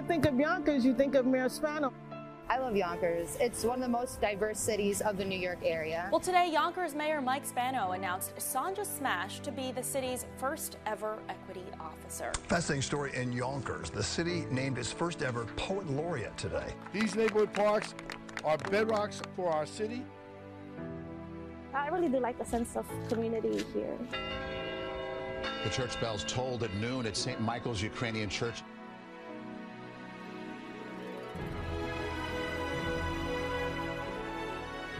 think of Yonkers, you think of Mayor Spano. I love Yonkers. It's one of the most diverse cities of the New York area. Well, today, Yonkers Mayor Mike Spano announced Sanja Smash to be the city's first ever equity officer. Fascinating story in Yonkers. The city named its first ever poet laureate today. These neighborhood parks are bedrocks for our city. I really do like the sense of community here. The church bells tolled at noon at St. Michael's Ukrainian Church.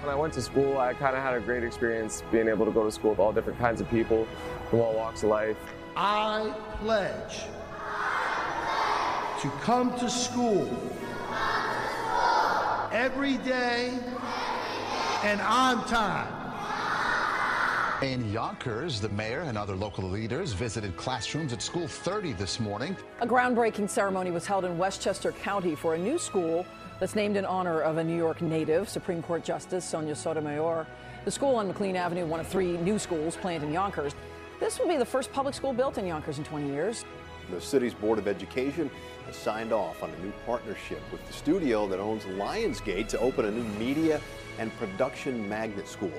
When I went to school, I kind of had a great experience being able to go to school with all different kinds of people from all walks of life. I pledge to come to school every day and on time. In Yonkers, the mayor and other local leaders visited classrooms at School 30 this morning. A groundbreaking ceremony was held in Westchester County for a new school that's named in honor of a New York native, Supreme Court Justice Sonia Sotomayor. The school on McLean Avenue, one of three new schools planned in Yonkers. This will be the first public school built in Yonkers in 20 years. The city's Board of Education has signed off on a new partnership with the studio that owns Lionsgate to open a new media and production magnet school.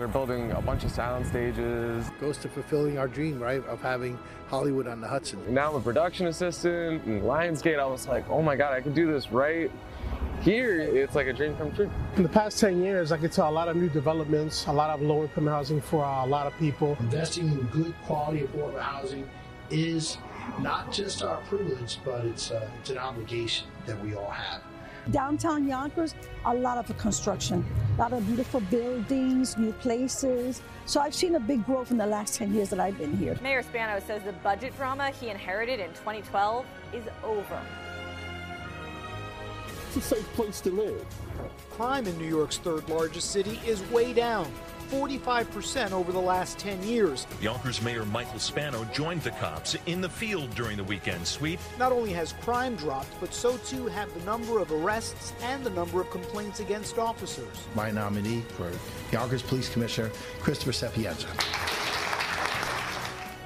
We're building a bunch of sound stages. Goes to fulfilling our dream, right, of having Hollywood on the Hudson. Now I'm a production assistant in Lionsgate. I was like, oh my God, I could do this right here. It's like a dream come true. In the past 10 years, I could tell a lot of new developments, a lot of low income housing for a lot of people. Investing in good quality affordable housing is not just our privilege, but it's, uh, it's an obligation that we all have. Downtown Yonkers, a lot of construction, a lot of beautiful buildings, new places. So I've seen a big growth in the last 10 years that I've been here. Mayor Spano says the budget drama he inherited in 2012 is over. It's a safe place to live. Crime in New York's third largest city is way down. 45% over the last 10 years. Yonkers Mayor Michael Spano joined the cops in the field during the weekend sweep. Not only has crime dropped, but so too have the number of arrests and the number of complaints against officers. My nominee for Yonkers Police Commissioner, Christopher Sapienza.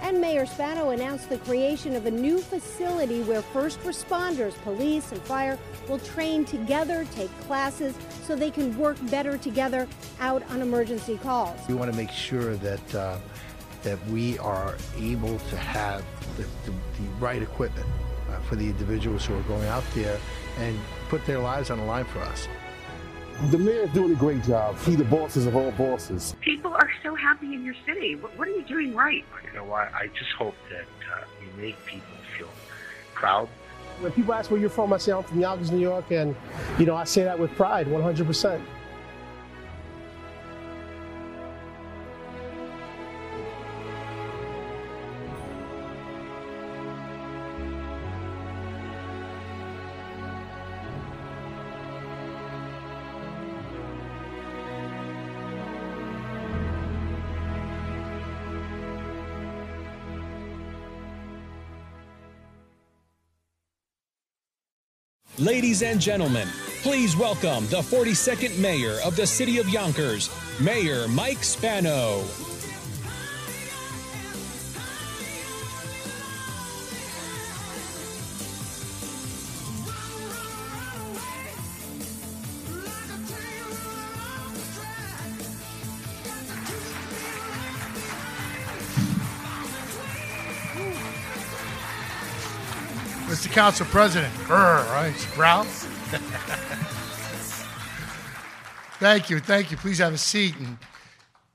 And Mayor Spano announced the creation of a new facility where first responders, police, and fire will train together, take classes, so they can work better together out on emergency calls. We want to make sure that uh, that we are able to have the, the, the right equipment uh, for the individuals who are going out there and put their lives on the line for us. The mayor's doing a great job. He the bosses of all bosses. People are so happy in your city. What, what are you doing right? You know what? I just hope that uh, you make people feel proud. When people ask where you're from, I say I'm from Yonkers, New York, and you know I say that with pride, 100 percent. Ladies and gentlemen, please welcome the 42nd Mayor of the City of Yonkers, Mayor Mike Spano. Council President, Grr, right? Growl. thank you, thank you. Please have a seat. And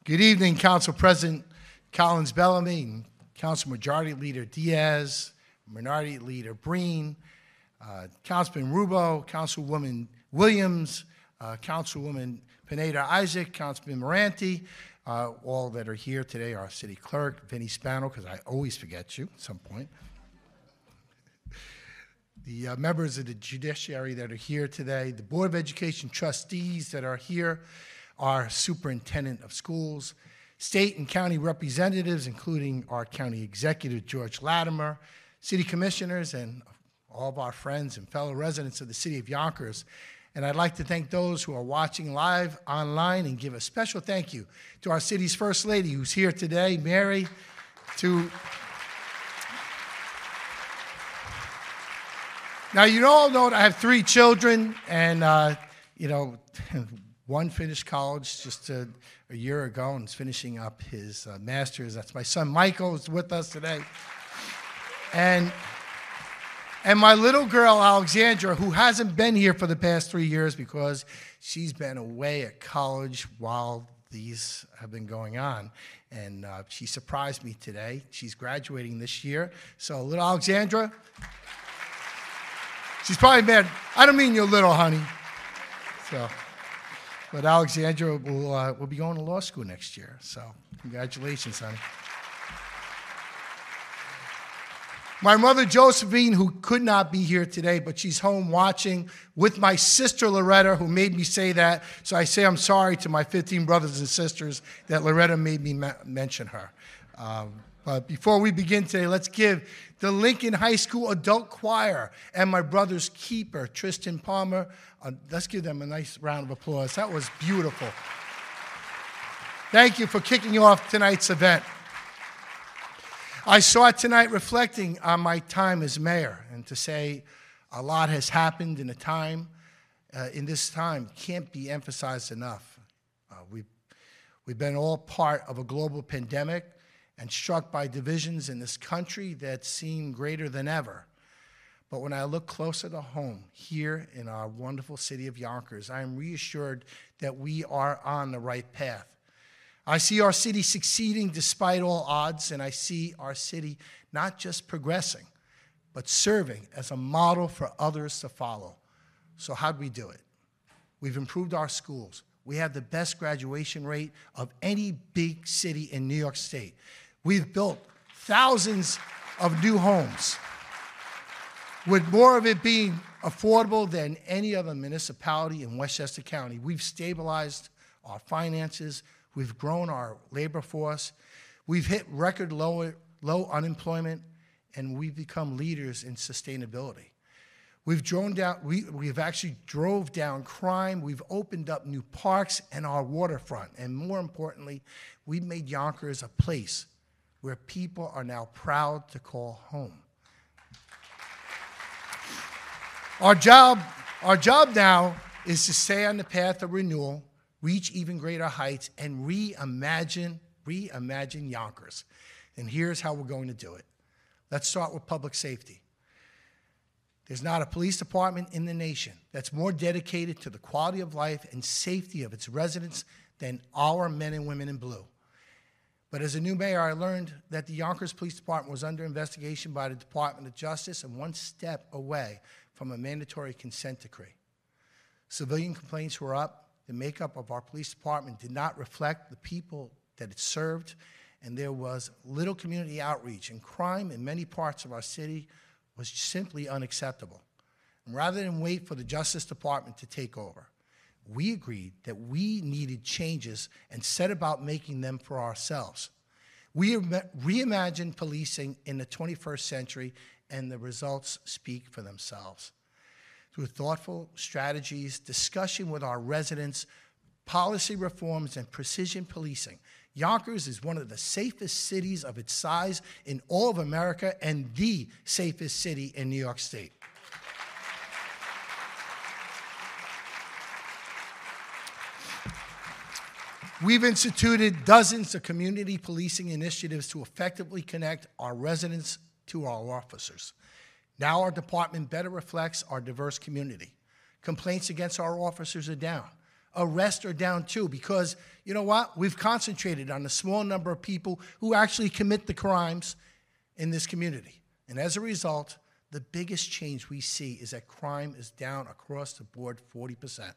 good evening, Council President Collins Bellamy, and Council Majority Leader Diaz, Minority Leader Breen, uh, Councilman Rubbo, Councilwoman Williams, uh, Councilwoman Pineda Isaac, Councilman Merante, uh, all that are here today, our city clerk, Vinnie Spano, because I always forget you at some point the uh, members of the judiciary that are here today, the Board of Education trustees that are here, our superintendent of schools, state and county representatives, including our county executive, George Latimer, city commissioners, and all of our friends and fellow residents of the city of Yonkers. And I'd like to thank those who are watching live online and give a special thank you to our city's First Lady who's here today, Mary, to Now, you all know that I have three children, and, uh, you know, one finished college just a, a, year ago and is finishing up his uh, master's. That's my son Michael, who's with us today. And, and my little girl, Alexandra, who hasn't been here for the past three years because she's been away at college while these have been going on. And uh, she surprised me today. She's graduating this year. So, little Alexandra, She's probably mad. I don't mean you little, honey. So, but Alexandra will, uh, will be going to law school next year. So, congratulations, honey. My mother, Josephine, who could not be here today, but she's home watching with my sister, Loretta, who made me say that. So I say I'm sorry to my 15 brothers and sisters that Loretta made me ma- mention her. Um, before we begin today, let's give the Lincoln High School Adult Choir and my brother's keeper, Tristan Palmer. Uh, let's give them a nice round of applause. That was beautiful. Thank you for kicking off tonight's event. I saw tonight reflecting on my time as mayor, and to say a lot has happened in a time, uh, in this time, can't be emphasized enough. Uh, we've, we've been all part of a global pandemic and struck by divisions in this country that seem greater than ever. But when I look closer to home, here in our wonderful city of Yonkers, I am reassured that we are on the right path. I see our city succeeding despite all odds, and I see our city not just progressing, but serving as a model for others to follow. So, how'd we do it? We've improved our schools. We have the best graduation rate of any big city in New York State. We've built thousands of new homes, with more of it being affordable than any other municipality in Westchester County. We've stabilized our finances, we've grown our labor force, we've hit record low, low unemployment, and we've become leaders in sustainability. We've drone down, we, we've actually drove down crime. We've opened up new parks and our waterfront. And more importantly, we've made Yonkers a place where people are now proud to call home. Our job, our job now is to stay on the path of renewal, reach even greater heights, and reimagine, reimagine Yonkers. And here's how we're going to do it. Let's start with public safety. There's not a police department in the nation that's more dedicated to the quality of life and safety of its residents than our men and women in blue. But as a new mayor, I learned that the Yonkers Police Department was under investigation by the Department of Justice and one step away from a mandatory consent decree. Civilian complaints were up. The makeup of our police department did not reflect the people that it served, and there was little community outreach, and crime in many parts of our city was simply unacceptable. And rather than wait for the Justice Department to take over, we agreed that we needed changes and set about making them for ourselves. We reimagined policing in the 21st century, and the results speak for themselves. Through thoughtful strategies, discussion with our residents, policy reforms, and precision policing, Yonkers is one of the safest cities of its size in all of America and the safest city in New York State. We've instituted dozens of community policing initiatives to effectively connect our residents to our officers. Now our department better reflects our diverse community. Complaints against our officers are down. Arrests are down too because, you know what? We've concentrated on the small number of people who actually commit the crimes in this community. And as a result, the biggest change we see is that crime is down across the board 40%.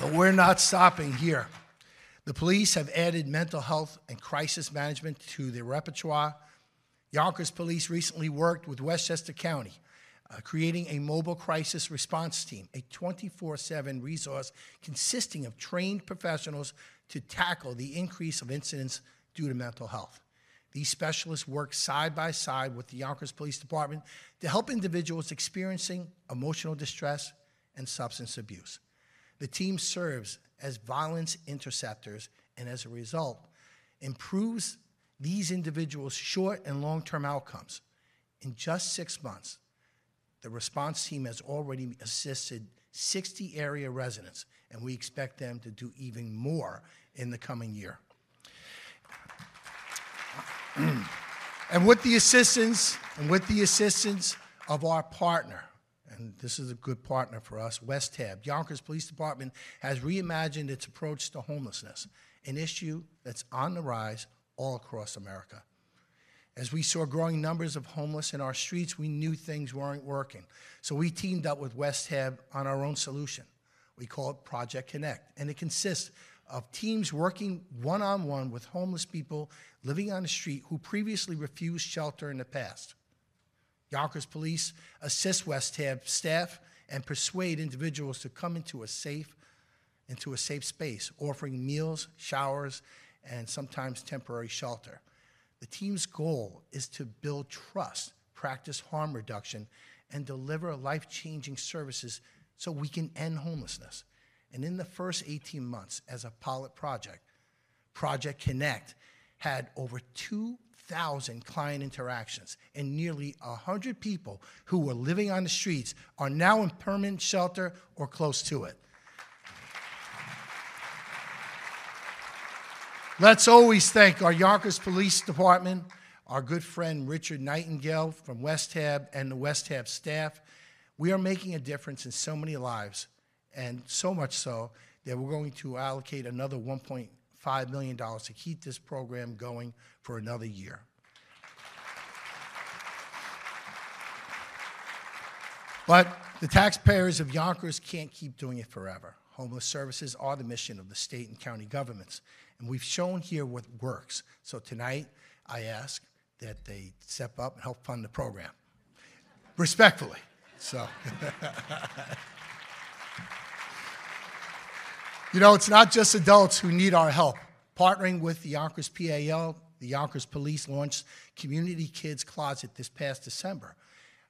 But we're not stopping here. The police have added mental health and crisis management to their repertoire. Yonkers Police recently worked with Westchester County, uh, creating a mobile crisis response team, a 24 7 resource consisting of trained professionals to tackle the increase of incidents due to mental health. These specialists work side by side with the Yonkers Police Department to help individuals experiencing emotional distress and substance abuse. The team serves as violence interceptors and as a result improves these individuals' short and long term outcomes. In just six months, the response team has already assisted 60 area residents, and we expect them to do even more in the coming year. and with the assistance and with the assistance of our partner, and this is a good partner for us, Westhab, Yonkers Police Department has reimagined its approach to homelessness, an issue that's on the rise all across America. As we saw growing numbers of homeless in our streets, we knew things weren't working. So we teamed up with Westhab on our own solution. We call it Project Connect, and it consists of teams working one on one with homeless people living on the street who previously refused shelter in the past. Yonkers Police assist Westhab staff and persuade individuals to come into a safe into a safe space, offering meals, showers, and sometimes temporary shelter. The team's goal is to build trust, practice harm reduction, and deliver life-changing services so we can end homelessness. And in the first 18 months as a pilot project, Project Connect had over 2,000 client interactions, and nearly 100 people who were living on the streets are now in permanent shelter or close to it. Let's always thank our Yonkers Police Department, our good friend Richard Nightingale from Westhab, and the Westhab staff. We are making a difference in so many lives, and so much so that we're going to allocate another $1.5 million to keep this program going for another year. But the taxpayers of Yonkers can't keep doing it forever. Homeless services are the mission of the state and county governments. And we've shown here what works. So tonight, I ask that they step up and help fund the program. Respectfully. So. you know, it's not just adults who need our help. Partnering with the Yonkers PAL, the Yonkers Police launched Community Kids Closet this past December.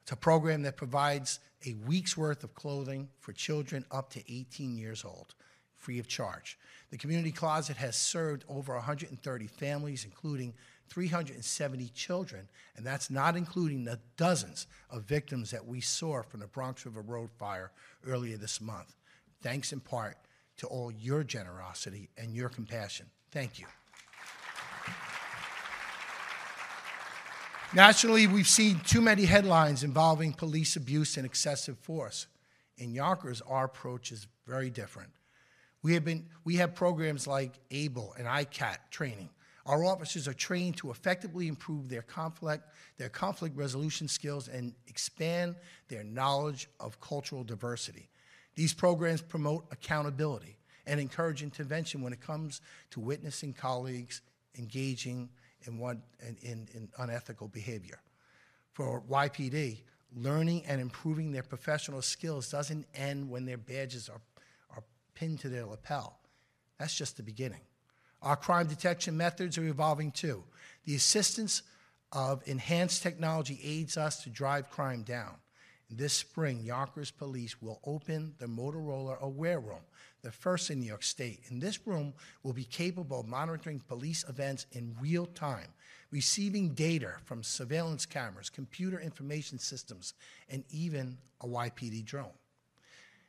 It's a program that provides a week's worth of clothing for children up to 18 years old, free of charge. The community closet has served over 130 families, including 370 children, and that's not including the dozens of victims that we saw from the Bronx River Road fire earlier this month. Thanks in part to all your generosity and your compassion. Thank you. Nationally, we've seen too many headlines involving police abuse and excessive force. In Yonkers, our approach is very different. We have, been, we have programs like ABLE and ICAT training. Our officers are trained to effectively improve their conflict, their conflict resolution skills and expand their knowledge of cultural diversity. These programs promote accountability and encourage intervention when it comes to witnessing colleagues engaging in, one, in, in, in unethical behavior. For YPD, learning and improving their professional skills doesn't end when their badges are pinned to their lapel. That's just the beginning. Our crime detection methods are evolving too. The assistance of enhanced technology aids us to drive crime down. This spring, Yonkers Police will open the Motorola Aware Room, the first in New York State. And this room will be capable of monitoring police events in real time, receiving data from surveillance cameras, computer information systems, and even a YPD drone.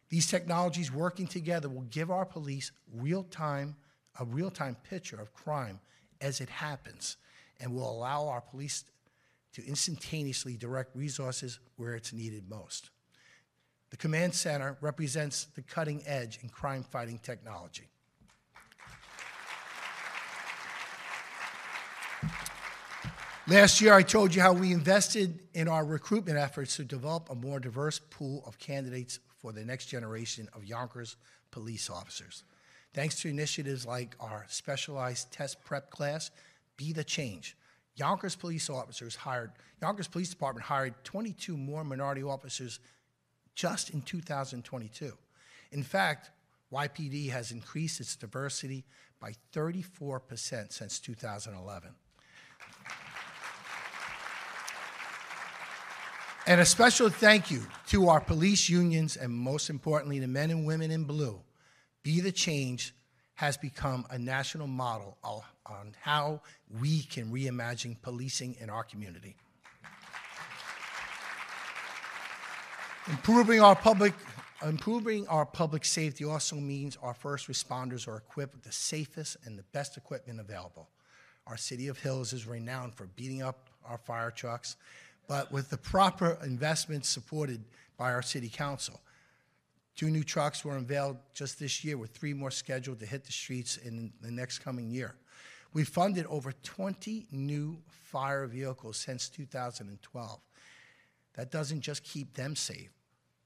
These technologies working together will give our police real-time, a real-time picture of crime as it happens and will allow our police to instantaneously direct resources where it's needed most. The Command Center represents the cutting edge in crime fighting technology. Last year, I told you how we invested in our recruitment efforts to develop a more diverse pool of candidates for the next generation of Yonkers police officers. Thanks to initiatives like our specialized test prep class, Be the Change, Yonkers police officers hired, Yonkers Police Department hired 22 more minority officers just in 2022. In fact, YPD has increased its diversity by 34% since 2011. And a special thank you to our police unions and most importantly, the men and women in blue. Be the Change has become a national model on how we can reimagine policing in our community. Improving our public improving our public safety also means our first responders are equipped with the safest and the best equipment available. Our city of Hills is renowned for beating up our fire trucks, but with the proper investments supported by our city council. Two new trucks were unveiled just this year, with three more scheduled to hit the streets in the next coming year. We funded over 20 new fire vehicles since 2012. That doesn't just keep them safe,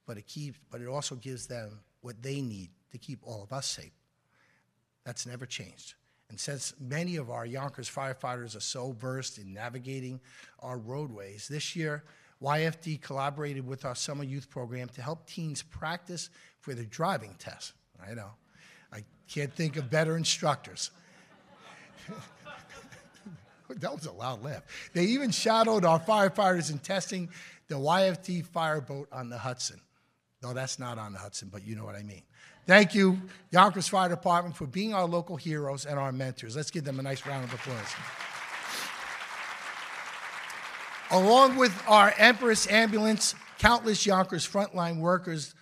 but it keeps, but it also gives them what they need to keep all of us safe. That's never changed. And since many of our Yonkers firefighters are so versed in navigating our roadways, this year YFD collaborated with our summer youth program to help teens practice for their driving test. I know. I can't think of better instructors. that was a loud laugh. They even shadowed our firefighters in testing the YFD fireboat on the Hudson. No, that's not on the Hudson, but you know what I mean. Thank you, Yonkers Fire Department, for being our local heroes and our mentors. Let's give them a nice round of applause. Along with our Empress Ambulance, countless Yonkers frontline workers,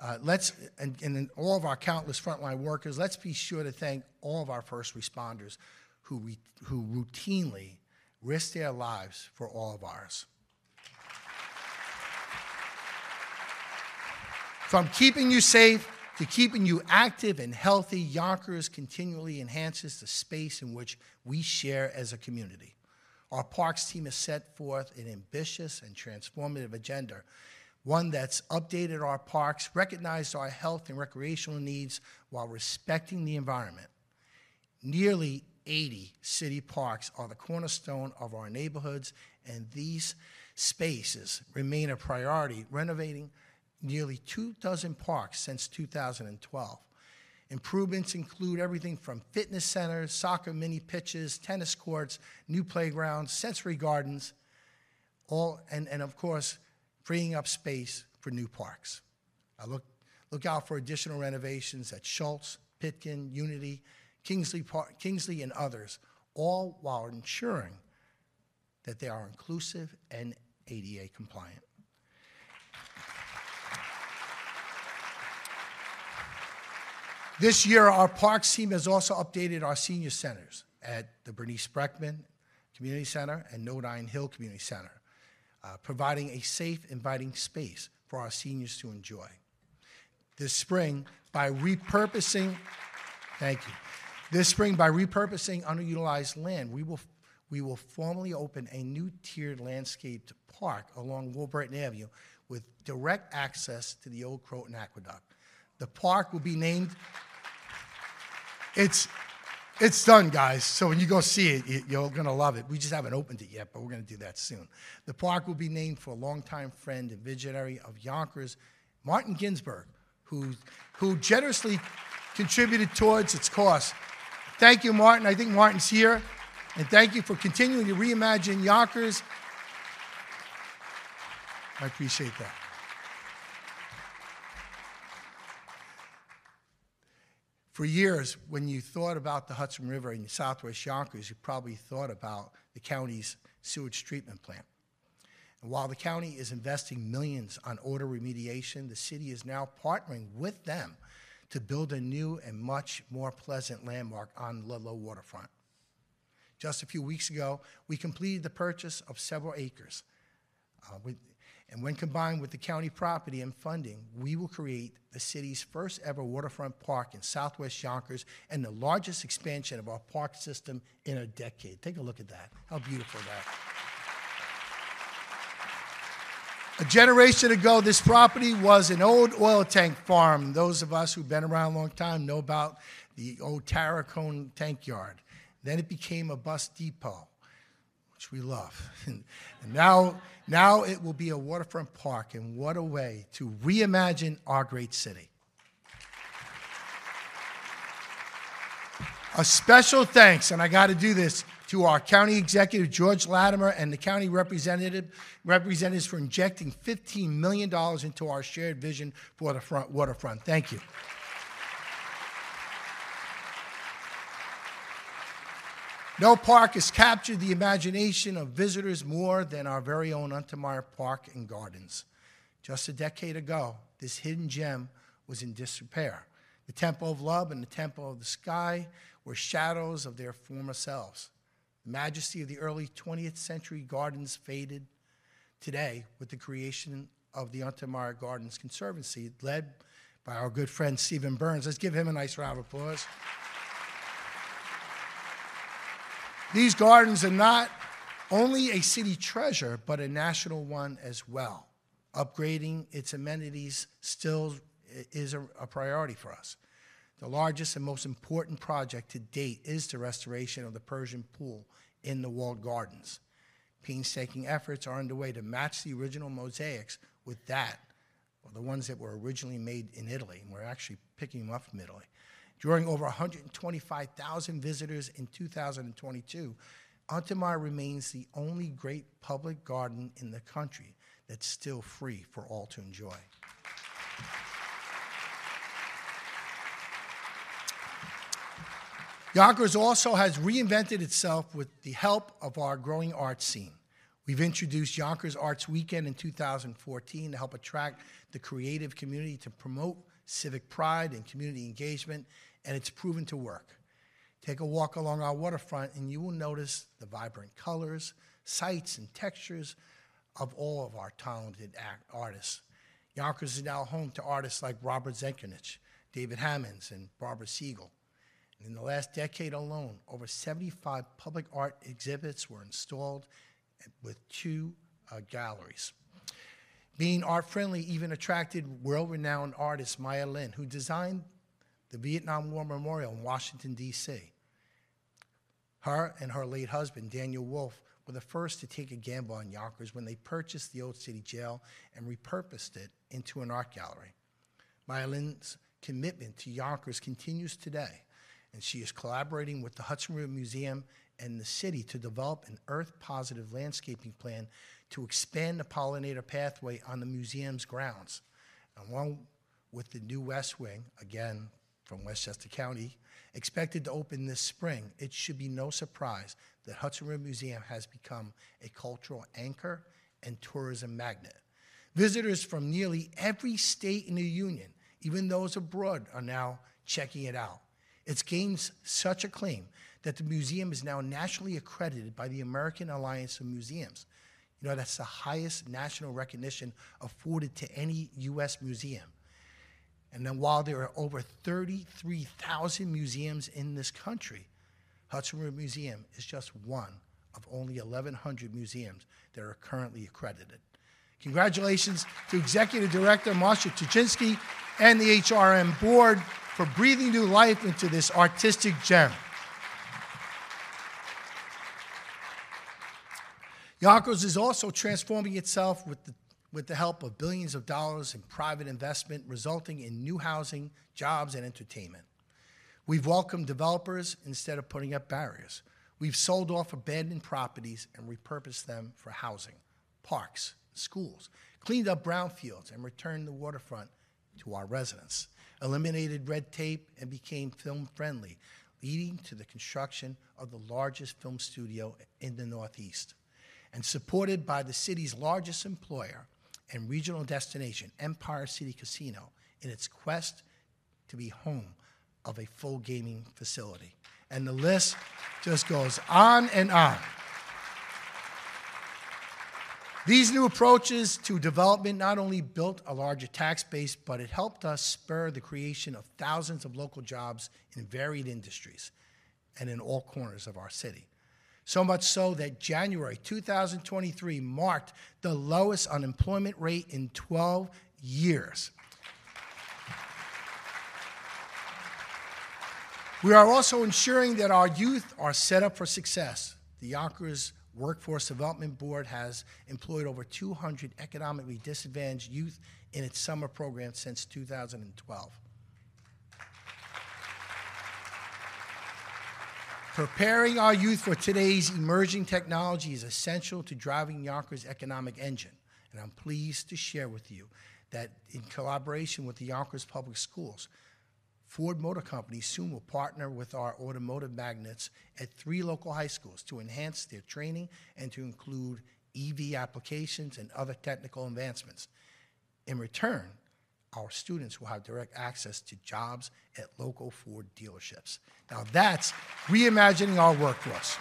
uh, let's and, and all of our countless frontline workers, let's be sure to thank all of our first responders who, re, who routinely risk their lives for all of ours. From keeping you safe to keeping you active and healthy, Yonkers continually enhances the space in which we share as a community. Our parks team has set forth an ambitious and transformative agenda, one that's updated our parks, recognized our health and recreational needs while respecting the environment. Nearly 80 city parks are the cornerstone of our neighborhoods, and these spaces remain a priority, renovating nearly two dozen parks since 2012. Improvements include everything from fitness centers, soccer mini pitches, tennis courts, new playgrounds, sensory gardens, all, and, and of course, freeing up space for new parks. I look, look out for additional renovations at Schultz, Pitkin, Unity, Kingsley, Park, Kingsley, and others, all while ensuring that they are inclusive and ADA compliant. This year, our parks team has also updated our senior centers at the Bernice Spreckman Community Center and Nodine Hill Community Center, uh, providing a safe, inviting space for our seniors to enjoy. This spring, by repurposing, thank you. This spring, by repurposing underutilized land, we will, we will formally open a new tiered landscaped park along Warburton Avenue with direct access to the old Croton Aqueduct. The park will be named it's it's done, guys. So when you go see it, you're going to love it. We just haven't opened it yet, but we're going to do that soon. The park will be named for a longtime friend and visionary of Yonkers, Martin Ginsburg, who, who generously contributed towards its cost. Thank you, Martin. I think Martin's here. And thank you for continuing to reimagine Yonkers. I appreciate that. For years, when you thought about the Hudson River in southwest Yonkers, you probably thought about the county's sewage treatment plant. And while the county is investing millions on odor remediation, the city is now partnering with them to build a new and much more pleasant landmark on Ludlow waterfront. Just a few weeks ago, we completed the purchase of several acres. Uh, with, and when combined with the county property and funding, we will create the city's first ever waterfront park in southwest Yonkers and the largest expansion of our park system in a decade. Take a look at that. How beautiful that. A generation ago, this property was an old oil tank farm. Those of us who've been around a long time know about the old Tarracone tank yard. Then it became a bus depot which we love. and now, now it will be a waterfront park, and what a way to reimagine our great city. A special thanks, and I got to do this, to our county executive, George Latimer, and the county representative, representatives for injecting $15 million into our shared vision for the front waterfront. Thank you. No park has captured the imagination of visitors more than our very own Untermyer Park and Gardens. Just a decade ago, this hidden gem was in disrepair. The Temple of Love and the Temple of the Sky were shadows of their former selves. The majesty of the early 20th century gardens faded today with the creation of the Untermyer Gardens Conservancy, led by our good friend Stephen Byrns. Let's give him a nice round of applause. These gardens are not only a city treasure, but a national one as well. Upgrading its amenities still is a, a, priority for us. The largest and most important project to date is the restoration of the Persian pool in the walled gardens. Painstaking efforts are underway to match the original mosaics with that, or the ones that were originally made in Italy, and we're actually picking them up from Italy. Drawing over 125,000 visitors in 2022, Untermyer remains the only great public garden in the country that's still free for all to enjoy. Yonkers also has reinvented itself with the help of our growing arts scene. We've introduced Yonkers Arts Weekend in 2014 to help attract the creative community to promote civic pride and community engagement and it's proven to work. Take a walk along our waterfront, and you will notice the vibrant colors, sights, and textures of all of our talented artists. Yonkers is now home to artists like Robert Zenkernich, David Hammonds, and Barbara Siegel. And in the last decade alone, over 75 public art exhibits were installed with two uh, galleries. Being art friendly even attracted world renowned artist Maya Lin, who designed the Vietnam War Memorial in Washington, D.C. Her and her late husband, Daniel Wolf, were the first to take a gamble on Yonkers when they purchased the old city jail and repurposed it into an art gallery. Maya Lin's commitment to Yonkers continues today, and she is collaborating with the Hudson River Museum and the city to develop an earth positive landscaping plan to expand the pollinator pathway on the museum's grounds. Along with the new West Wing, again, from Westchester County, expected to open this spring, it should be no surprise that Hudson River Museum has become a cultural anchor and tourism magnet. Visitors from nearly every state in the Union, even those abroad, are now checking it out. It's gained such acclaim that the museum is now nationally accredited by the American Alliance of Museums. You know, that's the highest national recognition afforded to any U.S. museum. And then while there are over 33,000 museums in this country, Hudson River Museum is just one of only 1,100 museums that are currently accredited. Congratulations to Executive Director Marsha Turchinsky and the HRM Board for breathing new life into this artistic gem. Yonkers is also transforming itself with the with the help of billions of dollars in private investment, resulting in new housing, jobs, and entertainment. We've welcomed developers instead of putting up barriers. We've sold off abandoned properties and repurposed them for housing, parks, schools, cleaned up brownfields, and returned the waterfront to our residents, eliminated red tape, and became film friendly, leading to the construction of the largest film studio in the Northeast. And supported by the city's largest employer, and regional destination, Empire City Casino, in its quest to be home of a full gaming facility. And the list just goes on and on. These new approaches to development not only built a larger tax base, but it helped us spur the creation of thousands of local jobs in varied industries and in all corners of our city. So much so that January 2023 marked the lowest unemployment rate in 12 years. We are also ensuring that our youth are set up for success. The Yonkers Workforce Development Board has employed over 200 economically disadvantaged youth in its summer program since 2012. Preparing our youth for today's emerging technology is essential to driving Yonkers' economic engine. And I'm pleased to share with you that in collaboration with the Yonkers Public Schools, Ford Motor Company soon will partner with our automotive magnets at three local high schools to enhance their training and to include EV applications and other technical advancements. In return, our students will have direct access to jobs at local Ford dealerships. Now that's reimagining our workforce.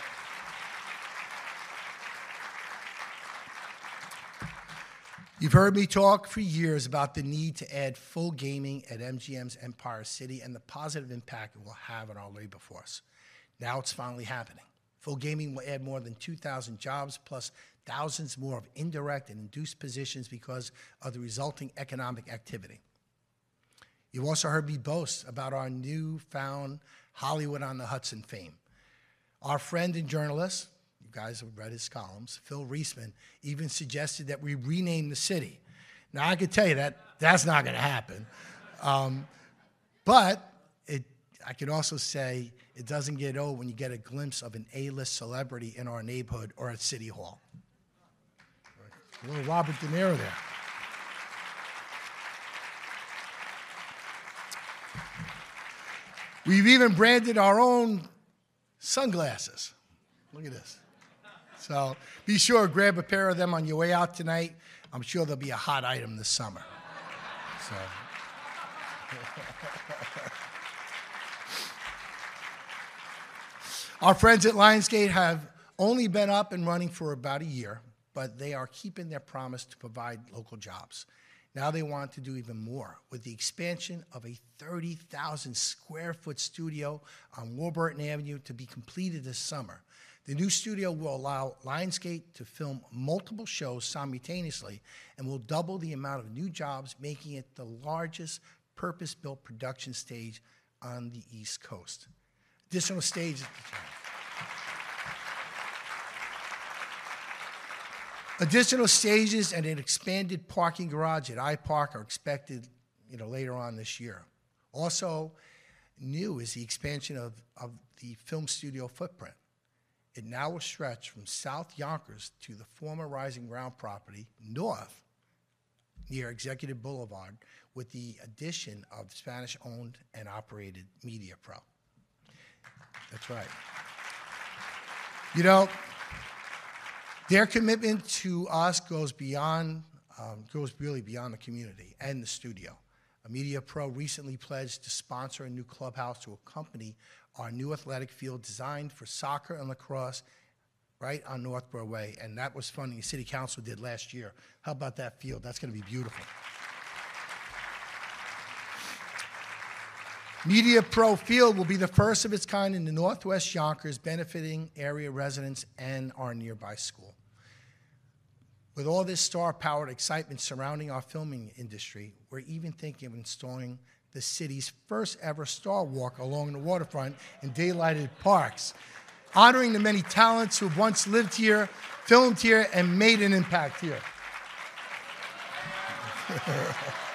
You've heard me talk for years about the need to add full gaming at MGM's Empire City and the positive impact it will have on our labor force. Now it's finally happening. Full gaming will add more than 2,000 jobs plus thousands more of indirect and induced positions because of the resulting economic activity. You've also heard me boast about our newfound Hollywood on the Hudson fame. Our friend and journalist, you guys have read his columns, Phil Reisman, even suggested that we rename the city. Now, I can tell you that that's not going to happen. Um, but it, I could also say it doesn't get old when you get a glimpse of an A-list celebrity in our neighborhood or at City Hall. A little Robert De Niro there. We've even branded our own sunglasses. Look at this. So be sure to grab a pair of them on your way out tonight. I'm sure they'll be a hot item this summer. So. Our friends at Lionsgate have only been up and running for about a year, but they are keeping their promise to provide local jobs. Now they want to do even more with the expansion of a 30,000 square foot studio on Warburton Avenue to be completed this summer. The new studio will allow Lionsgate to film multiple shows simultaneously and will double the amount of new jobs, making it the largest purpose built production stage on the East Coast. Additional stages. Additional stages and an expanded parking garage at iPark are expected you know, later on this year. Also, new is the expansion of, of the film studio footprint. It now will stretch from South Yonkers to the former Rising Ground property north near Executive Boulevard with the addition of Spanish owned and operated Media Pro. That's right. You know, their commitment to us goes beyond, um, goes really beyond the community and the studio. A Media Pro recently pledged to sponsor a new clubhouse to accompany our new athletic field designed for soccer and lacrosse right on Northborough Way. And that was funding the City Council did last year. How about that field? That's going to be beautiful. Media Pro Field will be the first of its kind in the Northwest Yonkers, benefiting area residents and our nearby school. With all this star powered excitement surrounding our filming industry, we're even thinking of installing the city's first ever Star Walk along the waterfront in daylighted parks, honoring the many talents who have once lived here, filmed here, and made an impact here.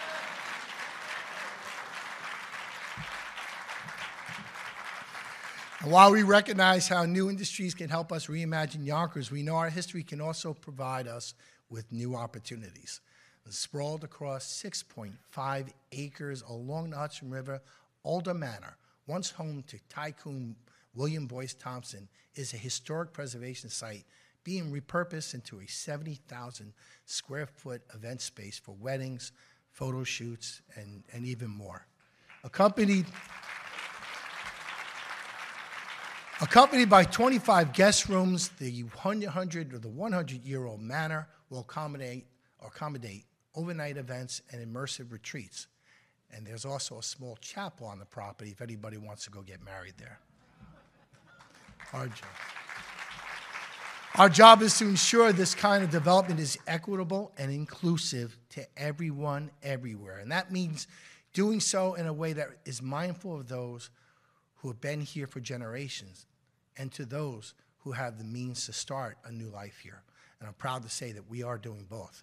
And while we recognize how new industries can help us reimagine Yonkers, we know our history can also provide us with new opportunities. Sprawled across 6.5 acres along the Hudson River, Alder Manor, once home to tycoon William Boyce Thompson, is a historic preservation site being repurposed into a 70,000 square foot event space for weddings, photo shoots, and, and even more. Accompanied Accompanied by 25 guest rooms, the 100 or the 100 year old manor will accommodate, accommodate overnight events and immersive retreats. And there's also a small chapel on the property if anybody wants to go get married there. Our job. Our job is to ensure this kind of development is equitable and inclusive to everyone, everywhere. And that means doing so in a way that is mindful of those who have been here for generations and to those who have the means to start a new life here. And I'm proud to say that we are doing both.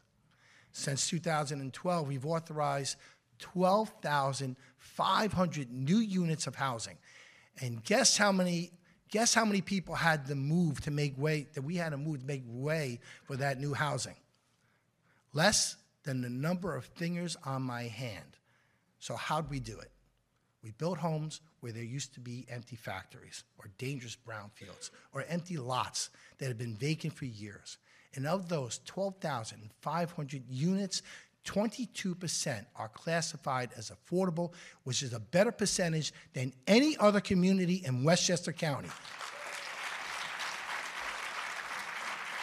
Since 2012, we've authorized 12,500 new units of housing. And guess how many guess how many people had to move to make way that we had to move to make way for that new housing? Less than the number of fingers on my hand. So how'd we do it? We built homes where there used to be empty factories or dangerous brownfields or empty lots that had been vacant for years. And of those 12,500 units, 22% are classified as affordable, which is a better percentage than any other community in Westchester County.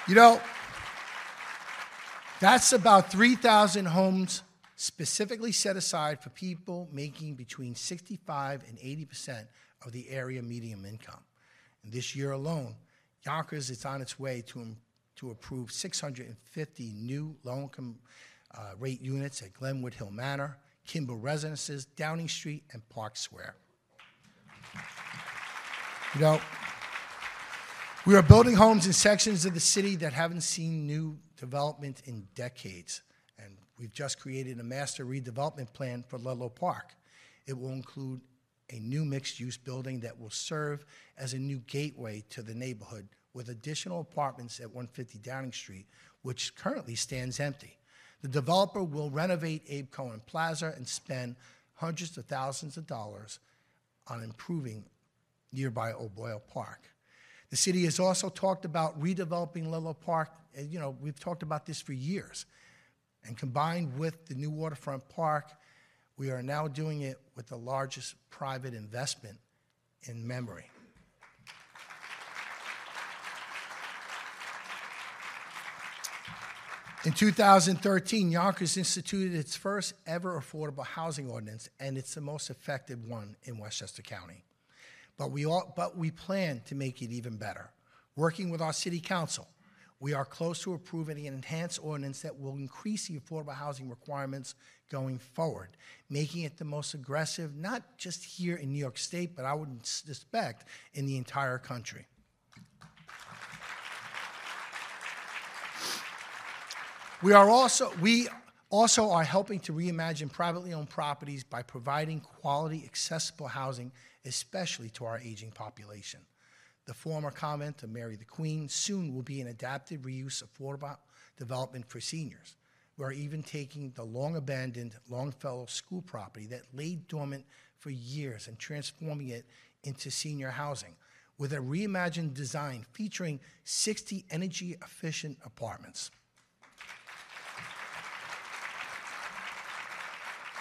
You know, that's about 3,000 homes specifically set aside for people making between 65 and 80% of the area median income. And this year alone, Yonkers is on its way to, to approve 650 new low-income uh, rate units at Glenwood Hill Manor, Kimball Residences, Downing Street, and Park Square. You know, we are building homes in sections of the city that haven't seen new development in decades. We've just created a master redevelopment plan for Ludlow Park. It will include a new mixed-use building that will serve as a new gateway to the neighborhood with additional apartments at 150 Downing Street, which currently stands empty. The developer will renovate Abe Cohen Plaza and spend hundreds of thousands of dollars on improving nearby O'Boyle Park. The city has also talked about redeveloping Ludlow Park. You know, we've talked about this for years. And combined with the new waterfront park, we are now doing it with the largest private investment in memory. In 2013, Yonkers instituted its first ever affordable housing ordinance, and it's the most effective one in Westchester County but we, all, but we plan to make it even better. Working with our city council, we are close to approving an enhanced ordinance that will increase the affordable housing requirements going forward, making it the most aggressive, not just here in New York State, but I would suspect in the entire country. We are also, we also are helping to reimagine privately owned properties by providing quality, accessible housing especially to our aging population. The former convent of Mary the Queen soon will be an adapted reuse affordable development for seniors. We're even taking the long abandoned Longfellow school property that lay dormant for years and transforming it into senior housing with a reimagined design featuring 60 energy efficient apartments.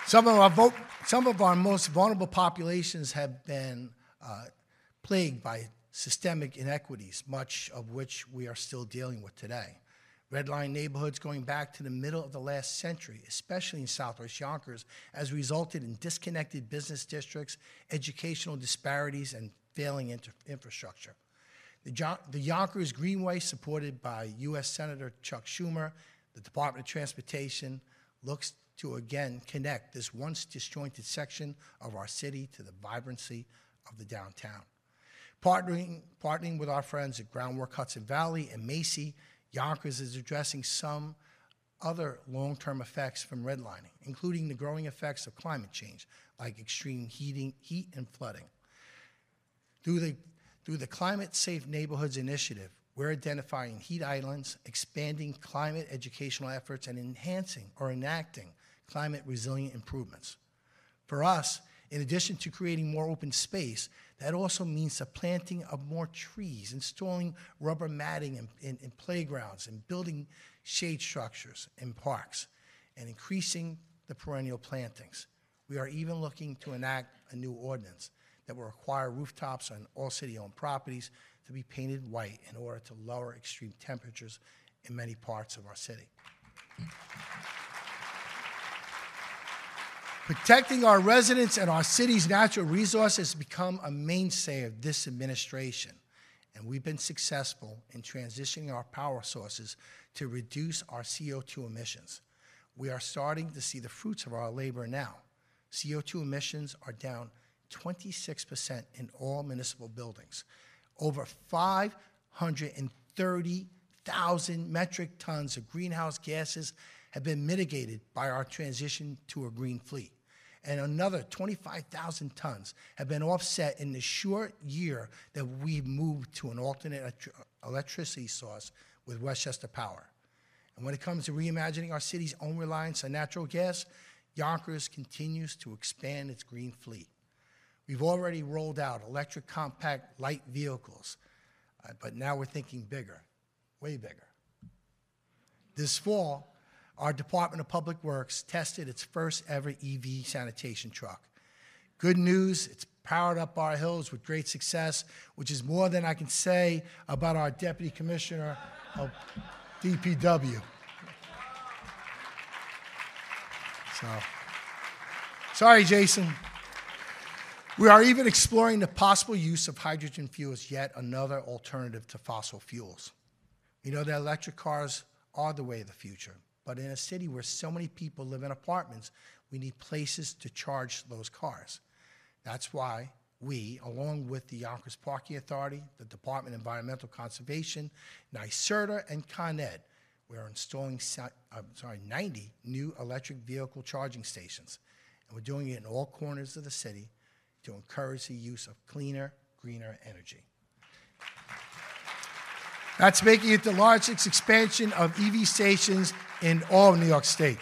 Some of our, some of our most vulnerable populations have been uh, plagued by systemic inequities, much of which we are still dealing with today. Redline neighborhoods going back to the middle of the last century, especially in Southwest Yonkers, has resulted in disconnected business districts, educational disparities, and failing inter- infrastructure. The, jo- the Yonkers Greenway, supported by U.S. Senator Chuck Schumer, the Department of Transportation, looks to again connect this once disjointed section of our city to the vibrancy of the downtown. Partnering, with our friends at Groundwork Hudson Valley and Macy, Yonkers is addressing some other long term effects from redlining, including the growing effects of climate change, like extreme heating, heat and flooding. Through the, through the Climate Safe Neighborhoods Initiative, we're identifying heat islands, expanding climate educational efforts, and enhancing or enacting climate resilient improvements. For us, in addition to creating more open space, that also means the planting of more trees, installing rubber matting in, in, in playgrounds, and building shade structures in parks, and increasing the perennial plantings. We are even looking to enact a new ordinance that will require rooftops on all city-owned properties to be painted white in order to lower extreme temperatures in many parts of our city. Protecting our residents and our city's natural resources has become a mainstay of this administration, and we've been successful in transitioning our power sources to reduce our CO2 emissions. We are starting to see the fruits of our labor now. CO2 emissions are down 26% in all municipal buildings. Over 530,000 metric tons of greenhouse gases have been mitigated by our transition to a green fleet and another 25,000 tons have been offset in the short year that we've moved to an alternate electricity source with Westchester Power. And when it comes to reimagining our city's own reliance on natural gas, Yonkers continues to expand its green fleet. We've already rolled out electric compact light vehicles, uh, but now we're thinking bigger, way bigger. This fall, our Department of Public Works tested its first ever EV sanitation truck. Good news, it's powered up our hills with great success, which is more than I can say about our Deputy Commissioner of DPW. So, sorry, Jason. We are even exploring the possible use of hydrogen fuel as yet another alternative to fossil fuels. We know that electric cars are the way of the future, but in a city where so many people live in apartments, we need places to charge those cars. That's why we, along with the Yonkers Parking Authority, the Department of Environmental Conservation, NYSERDA, and Con Ed, we're installing uh, sorry, 90 new electric vehicle charging stations. And we're doing it in all corners of the city to encourage the use of cleaner, greener energy. That's making it the largest expansion of EV stations in all of New York State.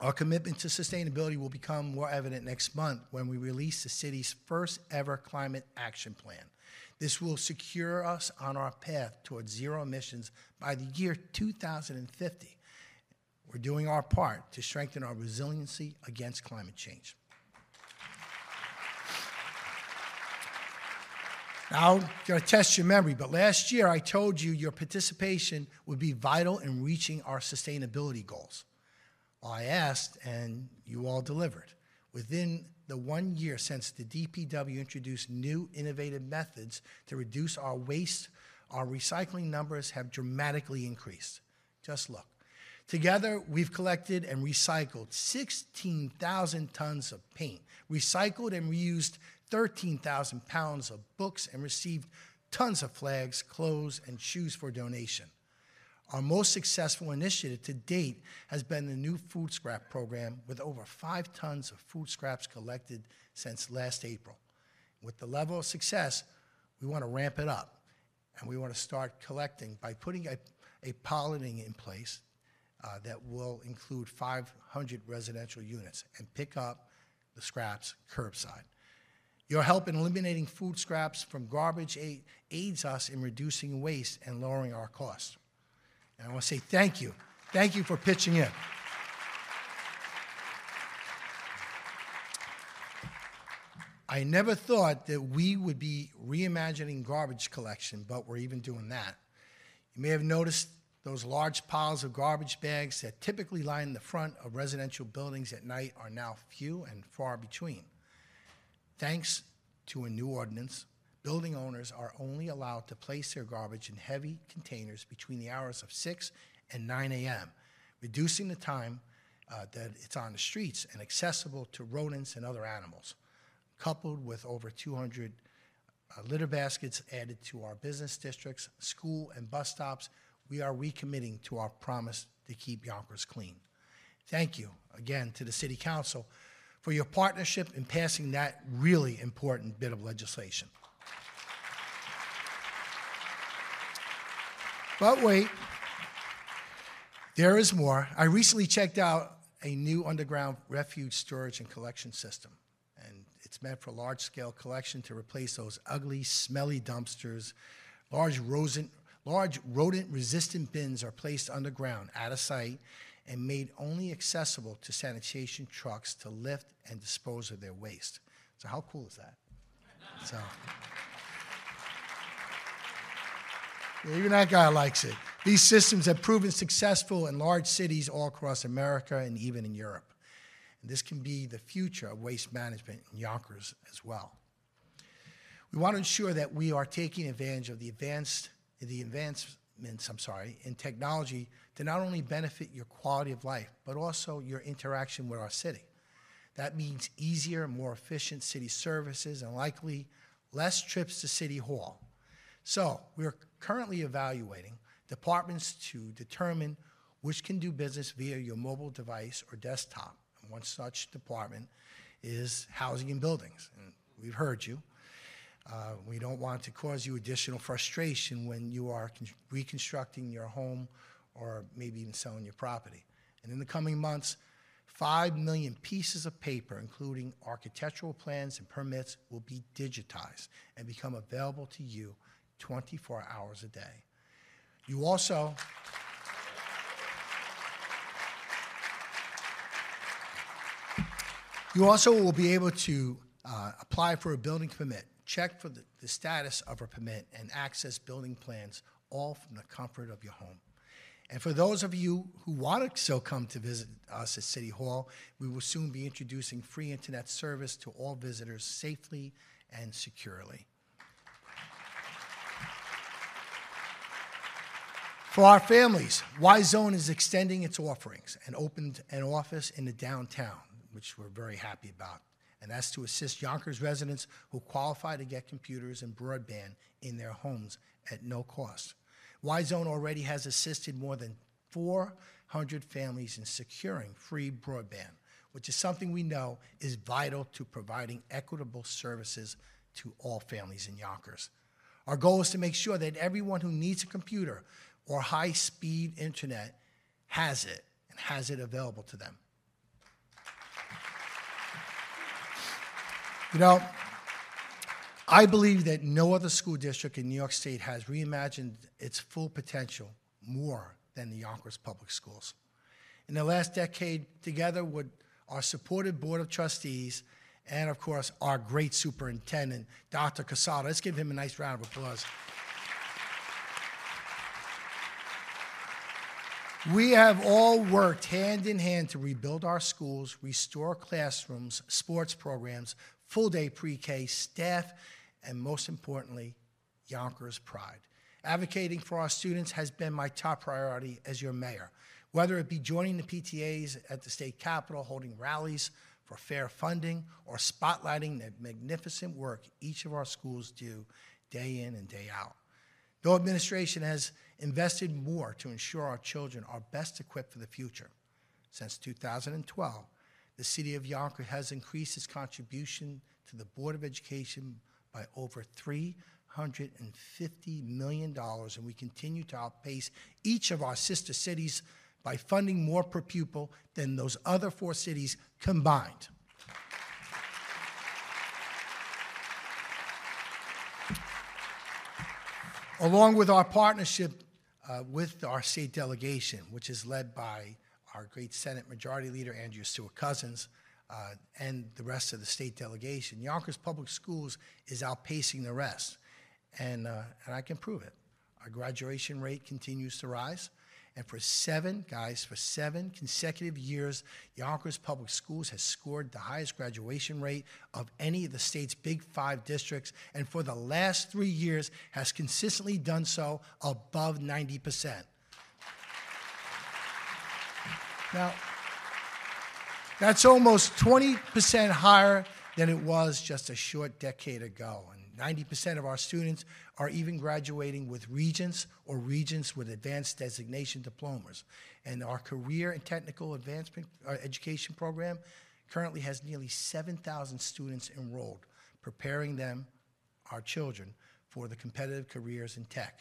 Our commitment to sustainability will become more evident next month when we release the city's first ever climate action plan. This will secure us on our path towards zero emissions by the year 2050. We're doing our part to strengthen our resiliency against climate change. Now, I'm going to test your memory, but last year I told you your participation would be vital in reaching our sustainability goals. Well, I asked, and you all delivered. Within the one year since the DPW introduced new innovative methods to reduce our waste, our recycling numbers have dramatically increased. Just look. Together, we've collected and recycled 16,000 tons of paint, recycled and reused 13,000 pounds of books, and received tons of flags, clothes, and shoes for donation. Our most successful initiative to date has been the new food scrap program with over five tons of food scraps collected since last April. With the level of success, we want to ramp it up and we want to start collecting by putting a, a piloting in place uh, that will include 500 residential units and pick up the scraps curbside. Your help in eliminating food scraps from garbage aids us in reducing waste and lowering our costs. And I want to say thank you. Thank you for pitching in. I never thought that we would be reimagining garbage collection, but we're even doing that. You may have noticed those large piles of garbage bags that typically line the front of residential buildings at night are now few and far between. Thanks to a new ordinance, building owners are only allowed to place their garbage in heavy containers between the hours of 6 and 9 a.m., reducing the time uh, that it's on the streets and accessible to rodents and other animals. Coupled with over 200 uh, litter baskets added to our business districts, school, and bus stops, we are recommitting to our promise to keep Yonkers clean. Thank you again to the City Council for your partnership in passing that really important bit of legislation. But wait, there is more. I recently checked out a new underground refuge storage and collection system. And it's meant for large scale collection to replace those ugly, smelly dumpsters. Large rodent, large rodent resistant bins are placed underground out of sight and made only accessible to sanitation trucks to lift and dispose of their waste. So, how cool is that? So. Even that guy likes it. These systems have proven successful in large cities all across America and even in Europe. And this can be the future of waste management in Yonkers as well. We want to ensure that we are taking advantage of the advanced the I'm sorry, in technology to not only benefit your quality of life, but also your interaction with our city. That means easier, more efficient city services and likely less trips to City Hall. So we're currently evaluating departments to determine which can do business via your mobile device or desktop. And one such department is housing and buildings. And we've heard you. Uh, we don't want to cause you additional frustration when you are reconstructing your home or maybe even selling your property. And in the coming months, 5 million pieces of paper, including architectural plans and permits, will be digitized and become available to you 24 hours a day. You also You also will be able to uh, apply for a building permit, check for the, the status of a permit, and access building plans all from the comfort of your home. And for those of you who want to still come to visit us at City Hall, we will soon be introducing free internet service to all visitors safely and securely. For our families, Y Zone is extending its offerings and opened an office in the downtown, which we're very happy about. And that's to assist Yonkers residents who qualify to get computers and broadband in their homes at no cost. Y Zone already has assisted more than 400 families in securing free broadband, which is something we know is vital to providing equitable services to all families in Yonkers. Our goal is to make sure that everyone who needs a computer or high speed internet has it and has it available to them. You know, I believe that no other school district in New York State has reimagined its full potential more than the Yonkers Public Schools. In the last decade, together with our supported Board of Trustees and, of course, our great superintendent, Dr. Quezada, let's give him a nice round of applause. We have all worked hand in hand to rebuild our schools, restore classrooms, sports programs, full day pre K staff, and most importantly, Yonkers pride. Advocating for our students has been my top priority as your mayor, whether it be joining the PTAs at the state capitol, holding rallies for fair funding, or spotlighting the magnificent work each of our schools do day in and day out. No administration has invested more to ensure our children are best equipped for the future. Since 2012, the City of Yonkers has increased its contribution to the Board of Education by over $350 million, and we continue to outpace each of our sister cities by funding more per pupil than those other four cities combined. Along with our partnership uh, with our state delegation, which is led by our great Senate Majority Leader, Andrea Stewart Cousins, uh, and the rest of the state delegation. Yonkers Public Schools is outpacing the rest, and, uh, and I can prove it. Our graduation rate continues to rise. And for seven, guys, for seven consecutive years, Yonkers Public Schools has scored the highest graduation rate of any of the state's big five districts, and for the last three years has consistently done so above 90%. Now, that's almost 20% higher than it was just a short decade ago. And 90% of our students are even graduating with regents or regents with advanced designation diplomas. And our career and technical advancement uh, education program currently has nearly 7,000 students enrolled, preparing them, our children, for the competitive careers in tech.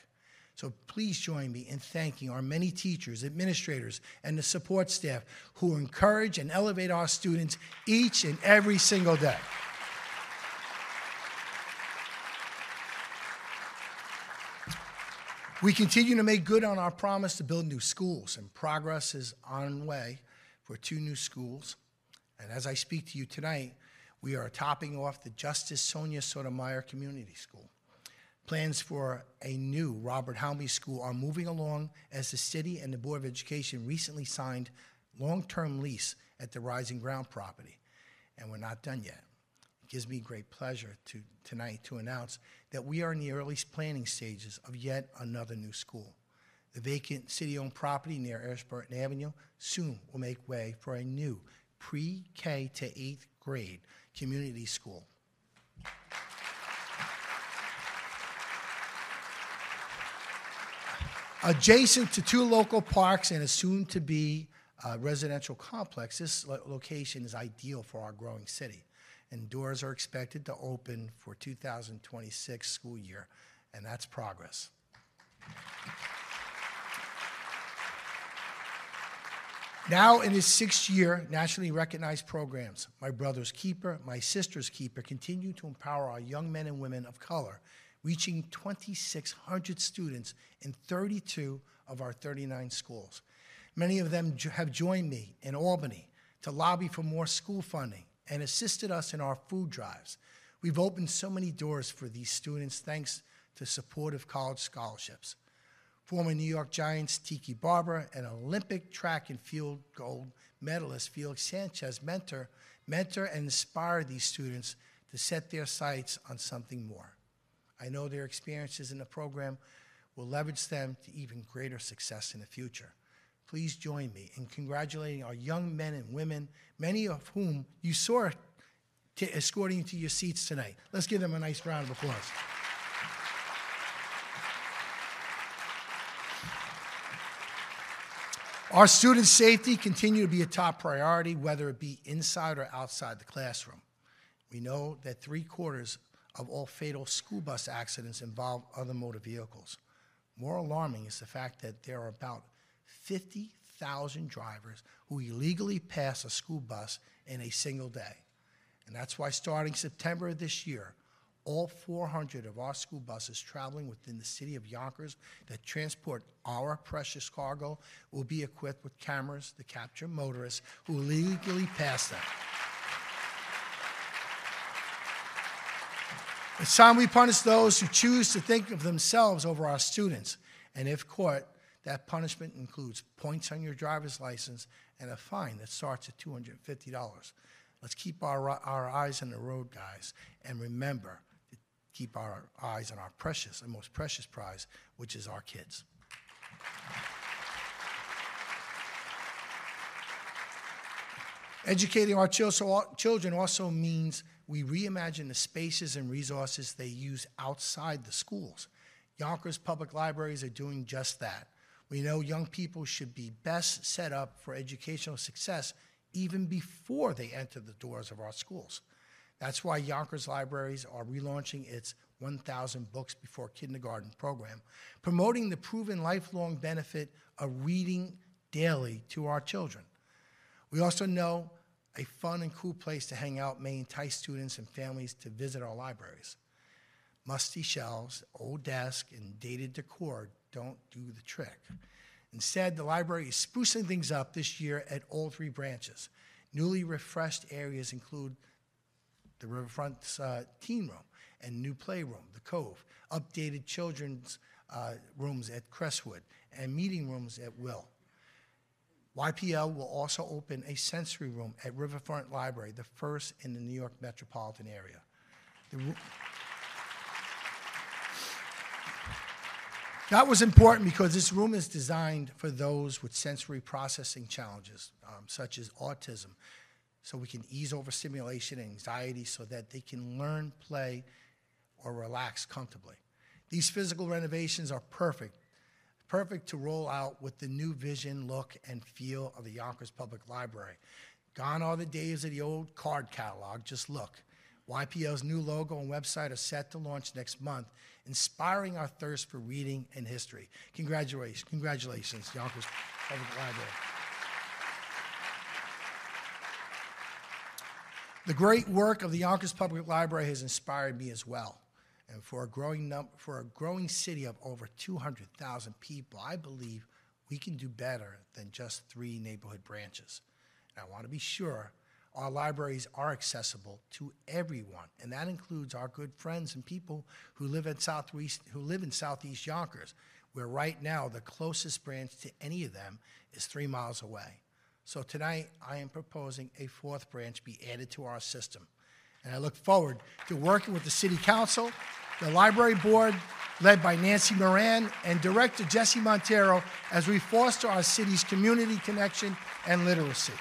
So please join me in thanking our many teachers, administrators, and the support staff who encourage and elevate our students each and every single day. We continue to make good on our promise to build new schools, and progress is on way for two new schools. And as I speak to you tonight, we are topping off the Justice Sonia Sotomayor Community School. Plans for a new Robert Helmy School are moving along as the city and the Board of Education recently signed long-term lease at the Rising Ground property, and we're not done yet. It gives me great pleasure to, tonight to announce that we are in the early planning stages of yet another new school. The vacant city-owned property near Ashburton Avenue soon will make way for a new pre-K to eighth grade community school. Adjacent to two local parks and a soon-to-be uh, residential complex, this lo- location is ideal for our growing city. And doors are expected to open for 2026 school year, and that's progress. Now in his sixth year, nationally recognized programs, My Brother's Keeper, My Sister's Keeper, continue to empower our young men and women of color, reaching 2,600 students in 32 of our 39 schools. Many of them have joined me in Albany to lobby for more school funding and assisted us in our food drives. We've opened so many doors for these students thanks to supportive college scholarships. Former New York Giants Tiki Barber and Olympic track and field gold medalist Felix Sanchez mentor, mentor and inspire these students to set their sights on something more. I know their experiences in the program will leverage them to even greater success in the future. Please join me in congratulating our young men and women, many of whom you saw escorting you to your seats tonight. Let's give them a nice round of applause. Our student safety continue to be a top priority, whether it be inside or outside the classroom. We know that three quarters of all fatal school bus accidents involve other motor vehicles. More alarming is the fact that there are about 50,000 drivers who illegally pass a school bus in a single day. And that's why starting September of this year, all 400 of our school buses traveling within the city of Yonkers that transport our precious cargo will be equipped with cameras to capture motorists who illegally pass them. It's time we punish those who choose to think of themselves over our students. And if caught, that punishment includes points on your driver's license and a fine that starts at $250. Let's keep our, our eyes on the road, guys, and remember to keep our eyes on our precious and most precious prize, which is our kids. Educating our children also means we reimagine the spaces and resources they use outside the schools. Yonkers Public Libraries are doing just that. We know young people should be best set up for educational success even before they enter the doors of our schools. That's why Yonkers Libraries are relaunching its 1,000 Books Before Kindergarten program, promoting the proven lifelong benefit of reading daily to our children. We also know a fun and cool place to hang out may entice students and families to visit our libraries. Musty shelves, old desks, and dated decor don't do the trick. Instead, the library is sprucing things up this year at all three branches. Newly refreshed areas include the Riverfront uh, Teen Room and new playroom, the Cove, updated children's uh, rooms at Crestwood, and meeting rooms at Will. YPL will also open a sensory room at Riverfront Library, the first in the New York metropolitan area. That was important because this room is designed for those with sensory processing challenges, um, such as autism, so we can ease overstimulation and anxiety so that they can learn, play, or relax comfortably. These physical renovations are perfect, perfect to roll out with the new vision, look, and feel of the Yonkers Public Library. Gone are the days of the old card catalog, just look. YPL's new logo and website are set to launch next month, inspiring our thirst for reading and history. Congratulations, congratulations, Yonkers Public Library. The great work of the Yonkers Public Library has inspired me as well. For a growing num- for a growing city of over 200,000 people, I believe we can do better than just three neighborhood branches. And I want to be sure our libraries are accessible to everyone, and that includes our good friends and people who live in southeast who live in southeast Yonkers, where right now the closest branch to any of them is three miles away. So tonight, I am proposing a fourth branch be added to our system. And I look forward to working with the City Council, the Library Board, led by Nancy Moran, and Director Jesse Montero as we foster our city's community connection and literacy.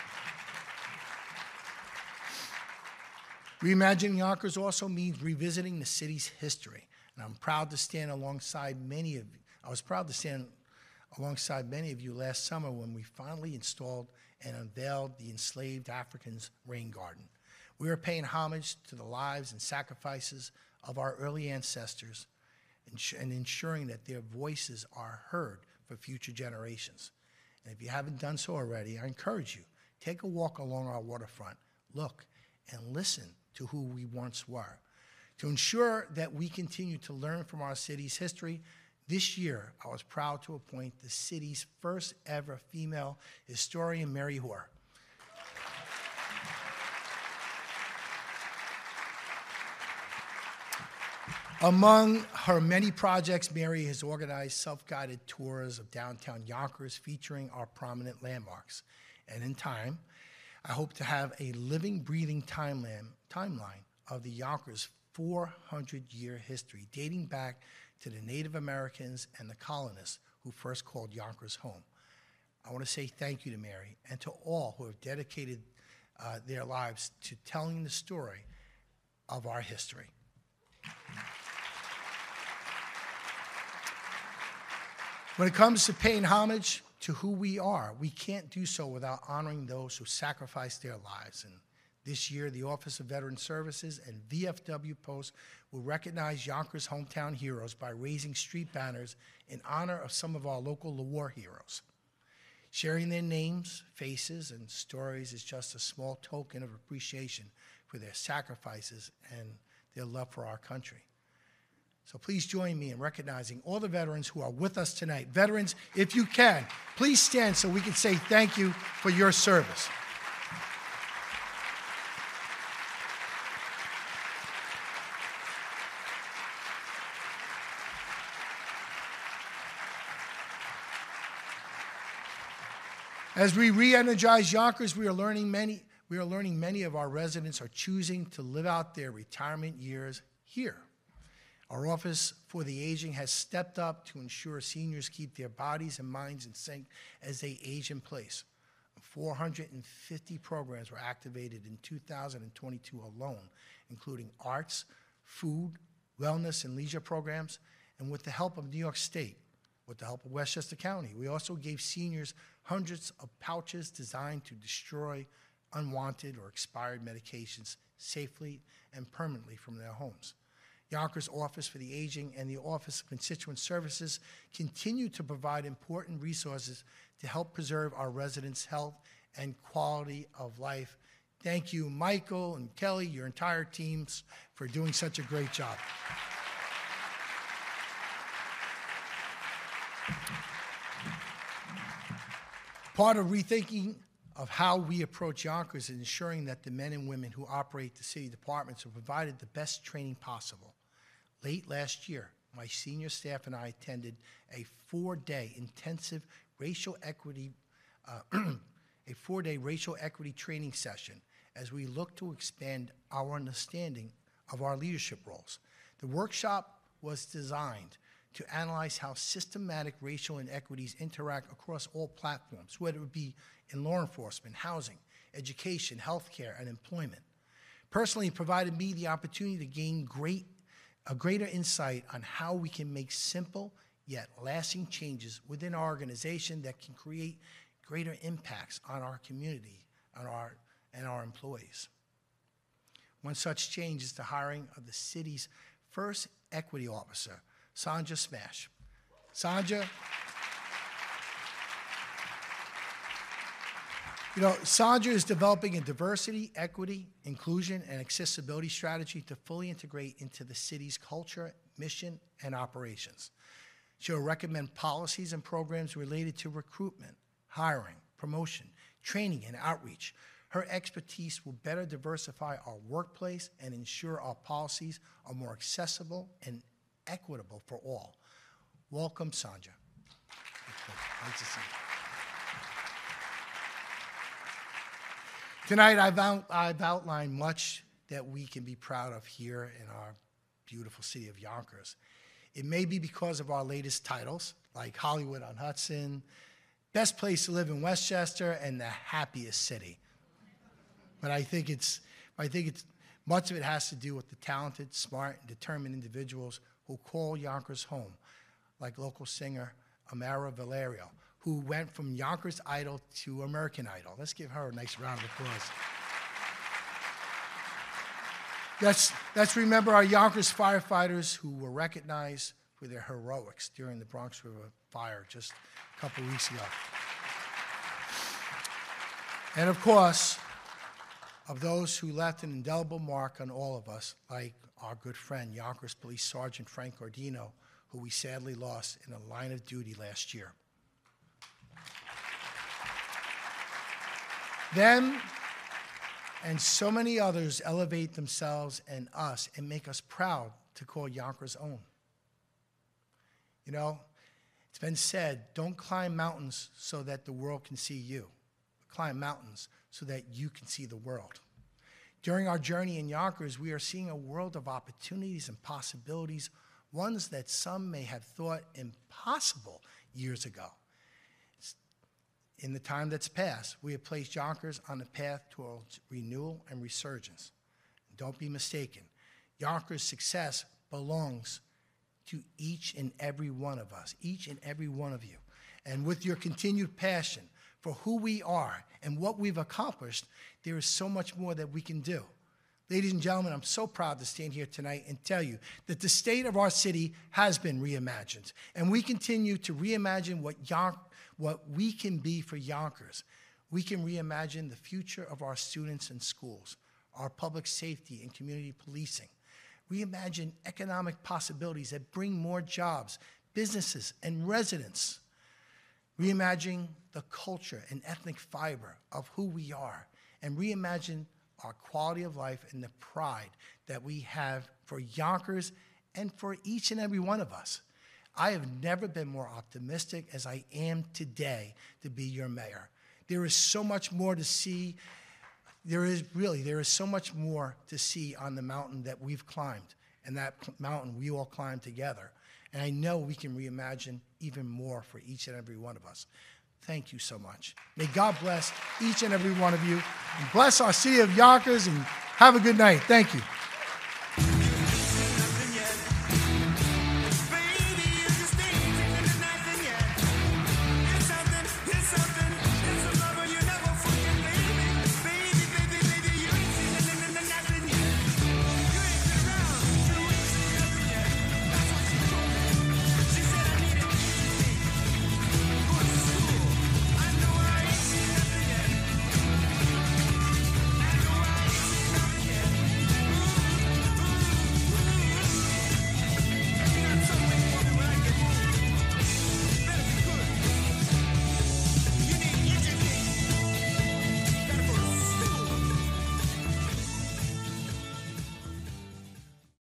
Reimagining Yonkers also means revisiting the city's history. And I'm proud to stand alongside many of you. I was proud to stand alongside many of you last summer when we finally installed and unveiled the enslaved Africans' rain garden. We are paying homage to the lives and sacrifices of our early ancestors and ensuring that their voices are heard for future generations. And if you haven't done so already, I encourage you, take a walk along our waterfront, look, and listen to who we once were. To ensure that we continue to learn from our city's history, this year I was proud to appoint the city's first ever female historian, Mary Hoare. Among her many projects, Mary has organized self guided tours of downtown Yonkers featuring our prominent landmarks. And in time, I hope to have a living, breathing timeline, timeline of the Yonkers 400 year history dating back to the Native Americans and the colonists who first called Yonkers home. I want to say thank you to Mary and to all who have dedicated uh, their lives to telling the story of our history. When it comes to paying homage to who we are, we can't do so without honoring those who sacrificed their lives. And this year, the Office of Veteran Services and VFW Post will recognize Yonkers' hometown heroes by raising street banners in honor of some of our local war heroes. Sharing their names, faces, and stories is just a small token of appreciation for their sacrifices and their love for our country. So please join me in recognizing all the veterans who are with us tonight. Veterans, if you can, please stand so we can say thank you for your service. As we re-energize Yonkers, we are learning many we are learning many of our residents are choosing to live out their retirement years here. Our Office for the Aging has stepped up to ensure seniors keep their bodies and minds in sync as they age in place. 450 programs were activated in 2022 alone, including arts, food, wellness, and leisure programs, and with the help of New York State, with the help of Westchester County. We also gave seniors hundreds of pouches designed to destroy unwanted or expired medications safely and permanently from their homes. Yonkers Office for the Aging and the Office of Constituent Services continue to provide important resources to help preserve our residents' health and quality of life. Thank you, Michael and Kelly, your entire teams, for doing such a great job. Part of rethinking of how we approach Yonkers is ensuring that the men and women who operate the city departments are provided the best training possible. Late last year, my senior staff and I attended a four-day intensive racial equity, uh, a four-day racial equity training session as we look to expand our understanding of our leadership roles. The workshop was designed to analyze how systematic racial inequities interact across all platforms, whether it be in law enforcement, housing, education, healthcare, and employment. Personally, it provided me the opportunity to gain great, a greater insight on how we can make simple yet lasting changes within our organization that can create greater impacts on our community on our, and our employees. One such change is the hiring of the city's first equity officer, Sanja Smash. Sandra. You know, Sandra is developing a diversity, equity, inclusion, and accessibility strategy to fully integrate into the city's culture, mission, and operations. She'll recommend policies and programs related to recruitment, hiring, promotion, training, and outreach. Her expertise will better diversify our workplace and ensure our policies are more accessible and equitable for all. Welcome, Sandra. Nice to see you. Tonight, I've, out, I've outlined much that we can be proud of here in our beautiful city of Yonkers. It may be because of our latest titles, like Hollywood on Hudson, Best Place to Live in Westchester, and The Happiest City. But I think it's, I think it's, much of it has to do with the talented, smart, and determined individuals who call Yonkers home, like local singer Amara Valerio, who went from Yonkers Idol to American Idol. Let's give her a nice round of applause. Let's, let's remember our Yonkers firefighters who were recognized for their heroics during the Bronx River fire just a couple weeks ago. And of course, of those who left an indelible mark on all of us, like our good friend, Yonkers Police Sergeant Frank Gorglione, who we sadly lost in a line of duty last year. Them and so many others elevate themselves and us and make us proud to call Yonkers own. You know, it's been said don't climb mountains so that the world can see you, climb mountains so that you can see the world. During our journey in Yonkers, we are seeing a world of opportunities and possibilities, ones that some may have thought impossible years ago. In the time that's passed, we have placed Yonkers on the path towards renewal and resurgence. Don't be mistaken, Yonkers' success belongs to each and every one of us, each and every one of you. And with your continued passion for who we are and what we've accomplished, there is so much more that we can do. Ladies and gentlemen, I'm so proud to stand here tonight and tell you that the state of our city has been reimagined, and we continue to reimagine what, what we can be for Yonkers. We can reimagine the future of our students and schools, our public safety and community policing. Reimagine economic possibilities that bring more jobs, businesses, and residents. Reimagine the culture and ethnic fiber of who we are, and reimagine our quality of life and the pride that we have for Yonkers and for each and every one of us. I have never been more optimistic as I am today to be your mayor. There is so much more to see. There is really, there is so much more to see on the mountain that we've climbed, and that mountain we all climbed together. And I know we can reimagine even more for each and every one of us. Thank you so much. May God bless each and every one of you, and bless our city of Yonkers, and have a good night. Thank you.